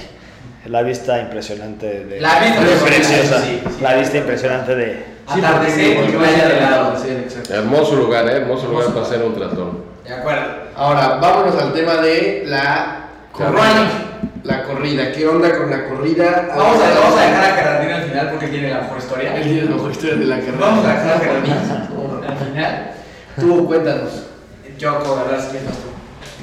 la vista impresionante de... La vista preciosa, sí, sí. la vista impresionante de... atardecer y playa de lado. Hermoso lugar, ¿eh? hermoso lugar para hacer un triatlón. De acuerdo. Ahora, vámonos al tema de la. La corrida. ¿Qué onda con la corrida? Vamos a, vamos a dejar a Gerardino al final porque él tiene la mejor historia. Él tiene la mejor historia de la carrera. Vamos a dejar a Gerardino al final. Tú, cuéntanos. Yo acabo de hablar, si quieres más tú.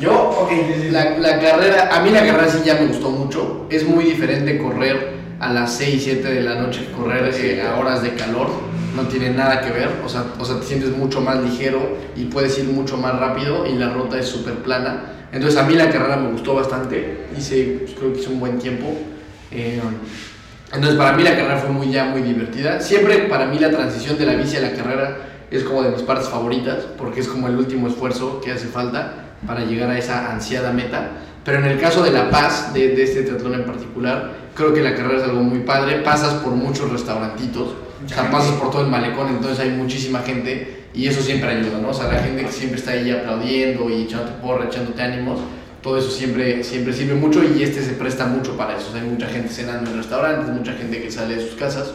Yo, ok, la, la carrera, a mí la carrera sí ya me gustó mucho. Es muy diferente correr a las 6, 7 de la noche que correr eh, a horas de calor. No tiene nada que ver, o sea, o sea, te sientes mucho más ligero y puedes ir mucho más rápido y la ruta es súper plana. Entonces a mí la carrera me gustó bastante, hice, pues, creo que hice un buen tiempo. Eh, entonces para mí la carrera fue muy ya muy divertida. Siempre para mí la transición de la bici a la carrera es como de mis partes favoritas porque es como el último esfuerzo que hace falta para llegar a esa ansiada meta. Pero en el caso de La Paz, de, de este teatrón en particular, creo que la carrera es algo muy padre. Pasas por muchos restaurantitos, o sea, pasas por todo el malecón, entonces hay muchísima gente y eso siempre ayuda, ¿no? O sea, la gente que siempre está ahí aplaudiendo y echándote porra, echándote ánimos, todo eso siempre, siempre sirve mucho y este se presta mucho para eso. O sea, hay mucha gente cenando en restaurantes, mucha gente que sale de sus casas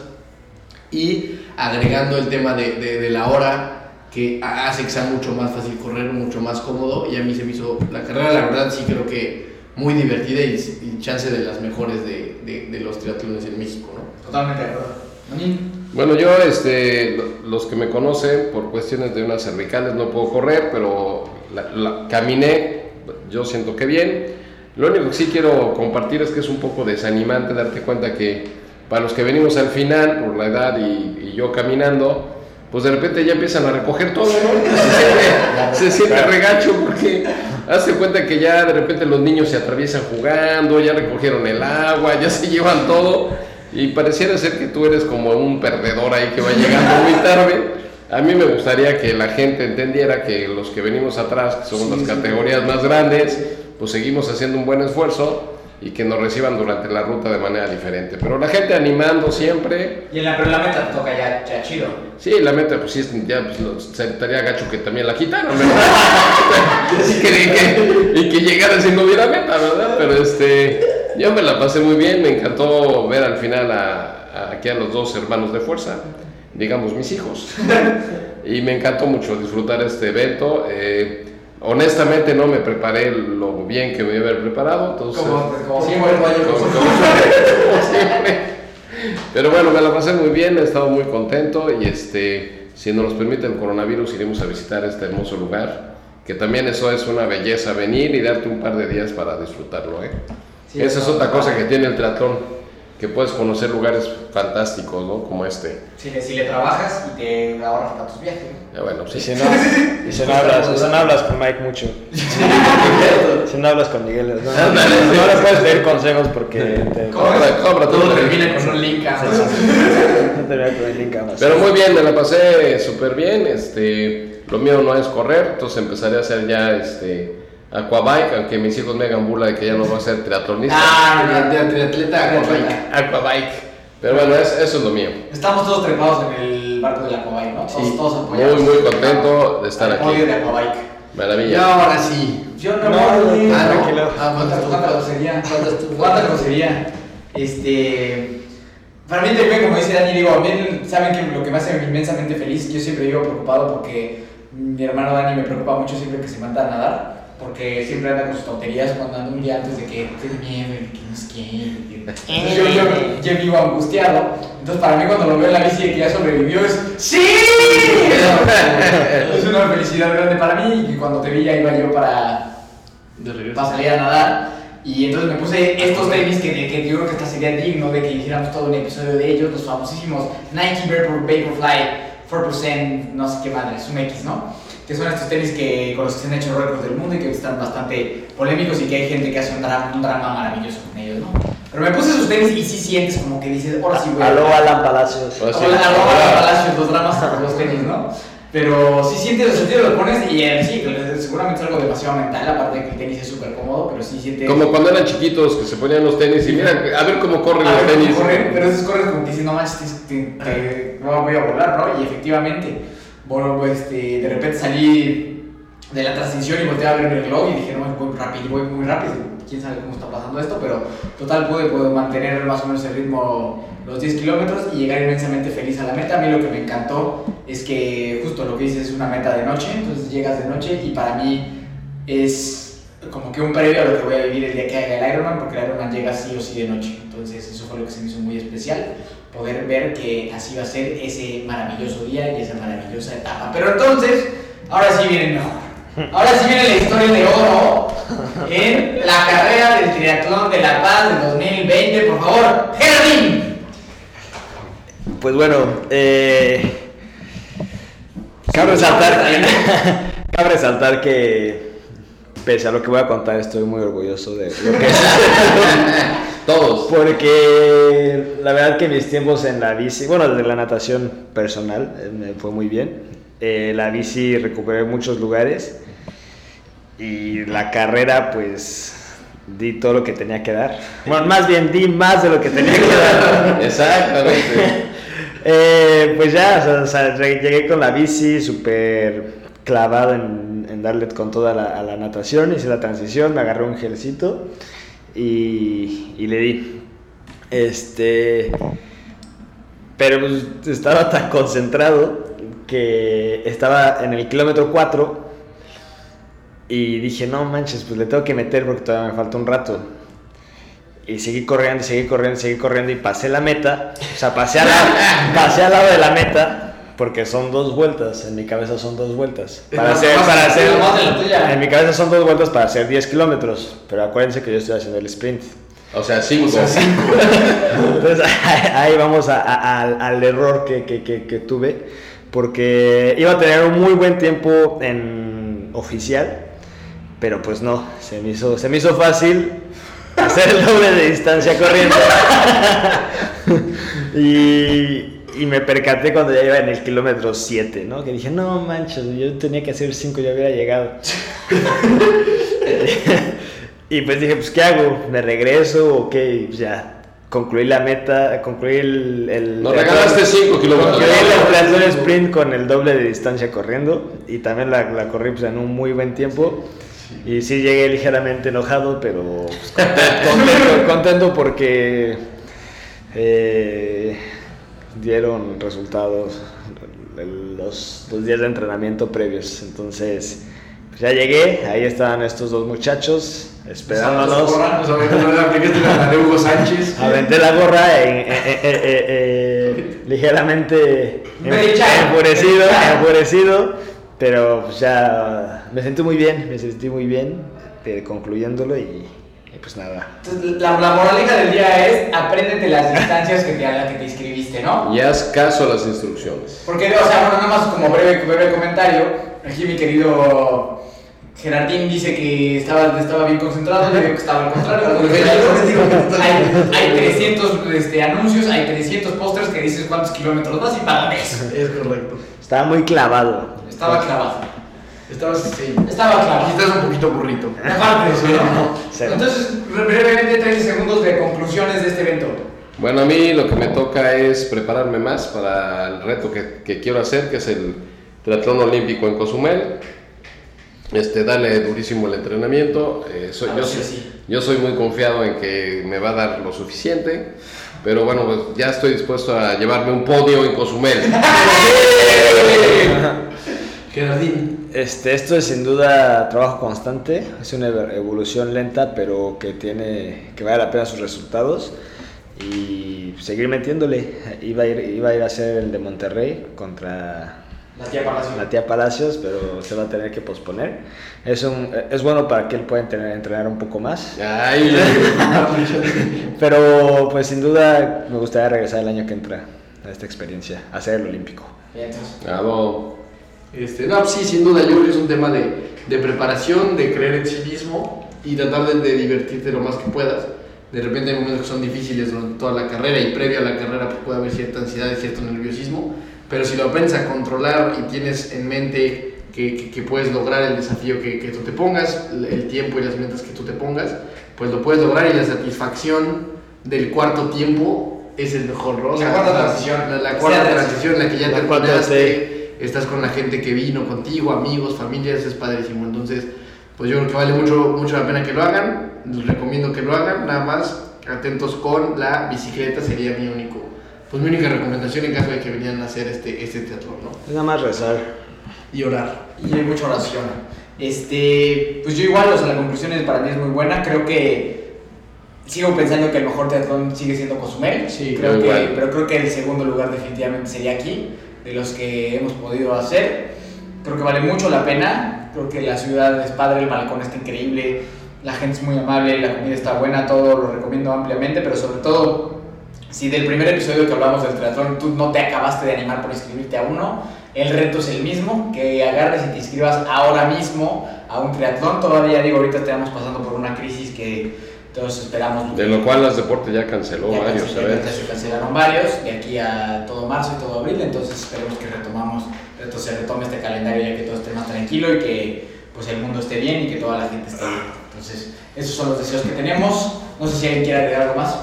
y agregando el tema de, de- de la hora que ha- hace que sea mucho más fácil correr, mucho más cómodo y a mí se me hizo la carrera, la verdad sí creo que muy divertida y, y chance de las mejores de, de- de los triatlones en México, ¿no? Totalmente de acuerdo. Bueno, yo, este, lo- los que me conocen por cuestiones de unas cervicales no puedo correr, pero la- la- caminé, yo siento que bien. Lo único que sí quiero compartir es que es un poco desanimante darte cuenta que para los que venimos al final, por la edad y, y yo caminando, pues de repente ya empiezan a recoger todo, ¿no? Se siente, se siente regacho porque hazte cuenta que ya de repente los niños se atraviesan jugando, ya recogieron el agua, ya se llevan todo y pareciera ser que tú eres como un perdedor ahí que va llegando muy tarde. A mí me gustaría que la gente entendiera que los que venimos atrás, que somos las categorías más grandes, pues seguimos haciendo un buen esfuerzo y que nos reciban durante la ruta de manera diferente. Pero la gente animando siempre, Y en la, pero la meta te toca ya, ya chido. Sí, la meta, pues sí, ya pues, se estaría gacho que también la quitaran, ¿verdad? y, que, y que- y que llegara si no hubiera meta, ¿verdad? Pero este, yo me la pasé muy bien, me encantó ver al final a, a- aquí a los dos hermanos de fuerza, digamos mis hijos, y me encantó mucho disfrutar este evento. eh, honestamente no me preparé lo bien que me iba a haber preparado, entonces... Como, siempre, siempre. Pero bueno, me la pasé muy bien, he estado muy contento y este, si nos permite el coronavirus, iremos a visitar este hermoso lugar, que también eso es una belleza, venir y darte un par de días para disfrutarlo. ¿eh? Sí, Esa es no, otra no, cosa no. que tiene el triatlón, que puedes conocer lugares fantásticos, ¿no? Como este. Si le, si le trabajas y te ahorras para tus viajes. Ya bueno, Y sí. si no, y si no hablas, y si no hablas con Mike mucho. Si no hablas con Miguel, no, no, no le puedes pedir consejos porque te... Cobra, cobra Todo todo. termina con un link a No. Pero muy bien, me la pasé súper bien. Este, lo mío no es correr, entonces empezaré a hacer ya este, Aquabike, aunque mis hijos me hagan burla de que ya no voy a ser triatlonista. Ah, De, de, de atleta aquabike. Aquabike. Pero bueno, es- eso es lo mío. Estamos todos trepados en el barco de la Aquabike, ¿no? Todos, Sí. todos apoyados. Muy, muy contento de estar aquí. podio de Aquabike. Maravilla. ahora sí. Yo no, No, voy. ah, no. Ah, ¿Cuánta, grosería? ¿Cuánta grosería? Este. Para mí también, como dice Dani, digo, a mí, saben que lo que me hace inmensamente feliz, yo siempre vivo preocupado porque mi hermano Dani me preocupa mucho siempre que se manda a nadar, porque siempre anda con sus tonterías cuando anda un día antes de que tiene miedo y que no sé qué. y que- Entonces yo, yo, yo vivo angustiado, entonces para mí cuando lo veo en la bici de que ya sobrevivió es ¡Sí! es una felicidad grande para mí y cuando te vi ya iba yo para para salir a nadar. Y entonces me puse estos tenis que, que yo creo que hasta sería digno de que hiciéramos todo un episodio de ellos, los famosísimos Nike Vapor, Vaporfly 4%, no sé qué madre, es un X, ¿no? Que son estos tenis que, con los que se han hecho récords del mundo y que están bastante polémicos y que hay gente que hace un drama, un drama maravilloso con ellos, ¿no? Pero me puse esos tenis y sí sientes como que dices, ahora sí a... Aló, Alan Palacios. Ahora sí. Como la ropa de Palacios, los dramas con los tenis, ¿no? Pero sí sientes, sea, te lo pones y eh, sí, seguramente es algo demasiado mental, aparte de que el tenis es súper cómodo, pero sí sientes... Como cuando eran chiquitos que se ponían los tenis y mira, a ver cómo corren A los ver, tenis. corren, pero esos corres como que dicen, no manches, te, te- te- no voy a volar, ¿no? Y efectivamente, bueno, pues, este, de repente salí de la transición y volteé a ver mi reloj y dije, no, voy rápido, voy muy rápido. Quién sabe cómo está pasando esto, pero total pude, pude mantener más o menos el ritmo los 10 kilómetros y llegar inmensamente feliz a la meta. A mí lo que me encantó es que justo lo que dices es una meta de noche, entonces llegas de noche y para mí es como que un previo a lo que voy a vivir el día que haga el Ironman, porque el Ironman llega sí o sí de noche. Entonces eso fue lo que se me hizo muy especial, poder ver que así va a ser ese maravilloso día y esa maravillosa etapa. Pero entonces, ahora sí viene mejor. Ahora sí viene la historia de oro en la carrera del triatlón de La Paz del 2020. Por favor, Gerardín. Pues bueno, eh, cabe resaltar, cabe resaltar que pese a lo que voy a contar estoy muy orgulloso de lo que es. Todos. Porque la verdad que mis tiempos en la bici, bueno, desde la natación personal eh, me fue muy bien. Eh, la bici recuperé muchos lugares y la carrera pues di todo lo que tenía que dar. Bueno, más bien di más de lo que tenía que dar. Exactamente. Eh, pues ya, o sea, o sea, llegué con la bici súper clavado en, en darle con toda la, a la natación, hice la transición, me agarré un gelcito y, y le di. Este. Pero pues, estaba tan concentrado que estaba en el kilómetro 4 y dije, no manches, pues le tengo que meter porque todavía me falta un rato. Y seguí corriendo, seguí corriendo, seguí corriendo y pasé la meta. O sea, pasé, a la- pasé al lado de la meta porque son dos vueltas. En mi cabeza son dos vueltas. Para hacer, para hacer, en mi cabeza son dos vueltas para hacer 10 kilómetros. Pero acuérdense que yo estoy haciendo el sprint. O sea, cinco. Entonces ahí vamos a- al error que, que- que- que tuve, porque iba a tener un muy buen tiempo en oficial, pero pues no, se me hizo, se me hizo fácil hacer el doble de distancia corriendo. y, y me percaté cuando ya iba en el kilómetro 7, ¿no? Que dije, no manches, yo tenía que hacer 5, ya hubiera llegado. Y pues dije, pues ¿qué hago? ¿Me regreso o qué? Pues ya concluí la meta, concluí el... el Nos regalaste cinco kilómetros. Concluí el sprint con el doble de distancia corriendo y también la, la corrí pues, en un muy buen tiempo. Y sí llegué ligeramente enojado, pero pues, contento, contento- contento porque eh, dieron resultados los, los días de entrenamiento previos. Entonces, pues ya llegué, ahí estaban estos dos muchachos esperándonos. Hugo Sánchez. Aventé la gorra en- eh, eh, ligeramente enfurecido, enfurecido, pero pues ya me sentí muy bien, me sentí muy bien eh, concluyéndolo y, y pues nada. Entonces, la, la moraleja del día es apréndete las distancias que te, a las que te inscribiste, ¿no? Y haz caso a las instrucciones. Porque, o sea, bueno, nada más como breve, breve comentario, aquí mi querido Gerardín dice que estaba, estaba bien concentrado, yo digo que estaba al contrario. hay, hay 300 este, anuncios, hay 300 pósters que dices cuántos kilómetros vas y para eso. Es correcto. Estaba muy clavado. Estaba clavado. Estabas, sí. Estaba claro. Aquí estás un poquito burrito. Aparte, sí, ¿no? Cero. Entonces, brevemente, 30 segundos de conclusiones de este evento. Bueno, a mí lo que me toca es prepararme más para el reto que, que quiero hacer, que es el triatlón olímpico en Cozumel. Este, darle durísimo el entrenamiento. eh, soy- yo, sí. yo soy muy confiado en que me va a dar lo suficiente, pero bueno, pues ya estoy dispuesto a llevarme un podio en Cozumel. Gerardín. Este, esto es sin duda trabajo constante, es una ev- evolución lenta, pero que tiene que vale la pena sus resultados y seguir metiéndole. Iba a ir, iba a, ir a hacer el de Monterrey contra La tía Palacio. la tía Palacios, pero se va a tener que posponer. Es, un, es bueno para que él pueda entrenar, entrenar un poco más, Ay, pero pues sin duda me gustaría regresar el año que entra a esta experiencia, a hacer el olímpico. Bien, entonces. bravo. Este, no, sí, sin duda, yo creo que es un tema de, de preparación, de creer en sí mismo y tratar de, de divertirte lo más que puedas. De repente hay momentos que son difíciles durante toda la carrera y previo a la carrera pues, puede haber cierta ansiedad y cierto nerviosismo, pero si lo aprendes a controlar y tienes en mente que, que- que puedes lograr el desafío que, que tú te pongas, el tiempo y las metas que tú te pongas, pues lo puedes lograr y la satisfacción del cuarto tiempo es el mejor, ¿no? O La cuarta transición. La, la cuarta Sea transición la que ya La te cuarta terminaste, estás con la gente que vino contigo, amigos, familias, es padrísimo. Entonces, pues yo creo que vale mucho, mucho la pena que lo hagan. Les recomiendo que lo hagan. Nada más atentos con la bicicleta, sería mi único, pues mi única recomendación en caso de que vinieran a hacer este, este teatro, ¿no? Es nada más rezar. Y orar. Y hay mucha oración. Este, pues yo igual, o sea, la conclusión es, para mí es muy buena. Creo que sigo pensando que el mejor teatrón sigue siendo Cozumel. Sí, creo que, igual. pero creo que el segundo lugar definitivamente sería aquí, de los que hemos podido hacer. Creo que vale mucho la pena. Creo que la ciudad es padre, el balcón está increíble, la gente es muy amable, la comida está buena, todo lo recomiendo ampliamente, pero sobre todo, si del primer episodio que hablamos del triatlón tú no te acabaste de animar por inscribirte a uno, el reto es el mismo, que agarres y te inscribas ahora mismo a un triatlón. Todavía digo, ahorita estamos pasando por una crisis que todos esperamos. De lo cual las deportes ya canceló Ya varios, ¿sabes? se cancelaron varios, de aquí a todo marzo y todo abril, entonces esperemos que retomamos, reto- se retome este calendario ya que todo esté más tranquilo y que pues el mundo esté bien y que toda la gente esté bien. Entonces, esos son los deseos que tenemos. No sé si alguien quiere agregar algo más.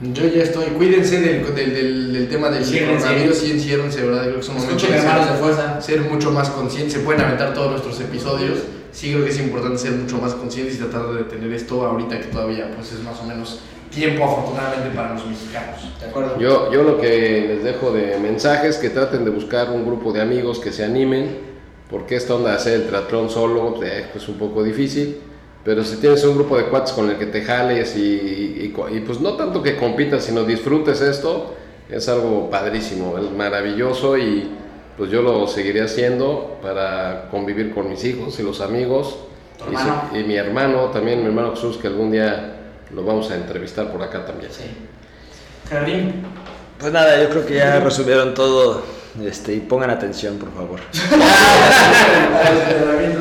Yo ya estoy, cuídense del, del, del, del tema del coronavirus y enciérrense, ¿verdad? Creo que es un momento Escuchen de ser- hermanos de fuerza. ser mucho más conscientes, se pueden aventar todos nuestros episodios. Sí creo que es importante ser mucho más conscientes y tratar de detener esto ahorita que todavía pues es más o menos tiempo afortunadamente para los mexicanos. ¿De acuerdo? Yo, yo lo que les dejo de mensajes que traten de buscar un grupo de amigos que se animen, porque esta onda de hacer el triatlón solo pues, eh, es un poco difícil, pero si tienes un grupo de cuates con el que te jales y, y- y, pues no tanto que compitas, sino disfrutes esto, es algo padrísimo, es maravilloso y pues yo lo seguiré haciendo para convivir con mis hijos y los amigos. ¿Tu Y, si- y mi hermano, también mi hermano Jesús, que algún día lo vamos a entrevistar por acá también. Sí. Gerardín, Pues nada, yo creo que ya resumieron todo. Este, y pongan atención, por favor.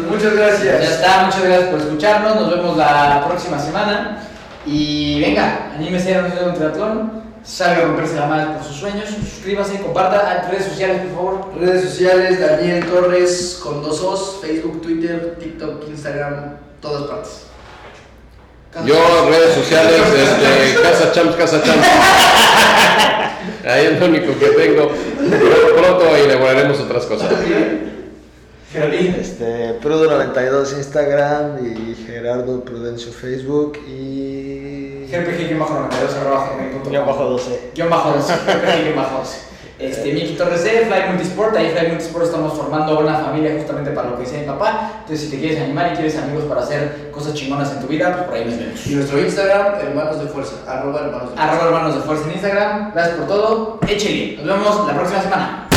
Muchas ya gracias. está, muchas gracias por escucharnos, nos vemos la próxima semana y venga, anímese a hacer un triatlón, salga a romperse la madre por sus sueños, suscríbase, comparta a redes sociales, por favor. Redes sociales, Daniel Torres con dos os, Facebook, Twitter, TikTok, Instagram, todas partes. Yo, redes sociales, este, Casa Champs, Casa Champs. Ahí es lo único que tengo. Pero pronto inauguraremos otras cosas. Este, Prudo92 Instagram y Gerardo Prudencio Facebook y. GPG-92 arroba gmail.com. Guión bajo 12. Guión bajo 12. GPG guion bajo 12. Este, Miki Torres de Fly Multisport, ahí en Fly Multisport estamos formando una familia justamente para lo que decía mi papá. Entonces, si te quieres animar y quieres amigos para hacer cosas chingonas en tu vida, pues por ahí nos vemos. Y nuestro Instagram, Hermanos de Fuerza, arroba Hermanos de Fuerza. Arroba hermanos de fuerza en Instagram. Gracias por todo. Échele. Nos vemos la próxima semana.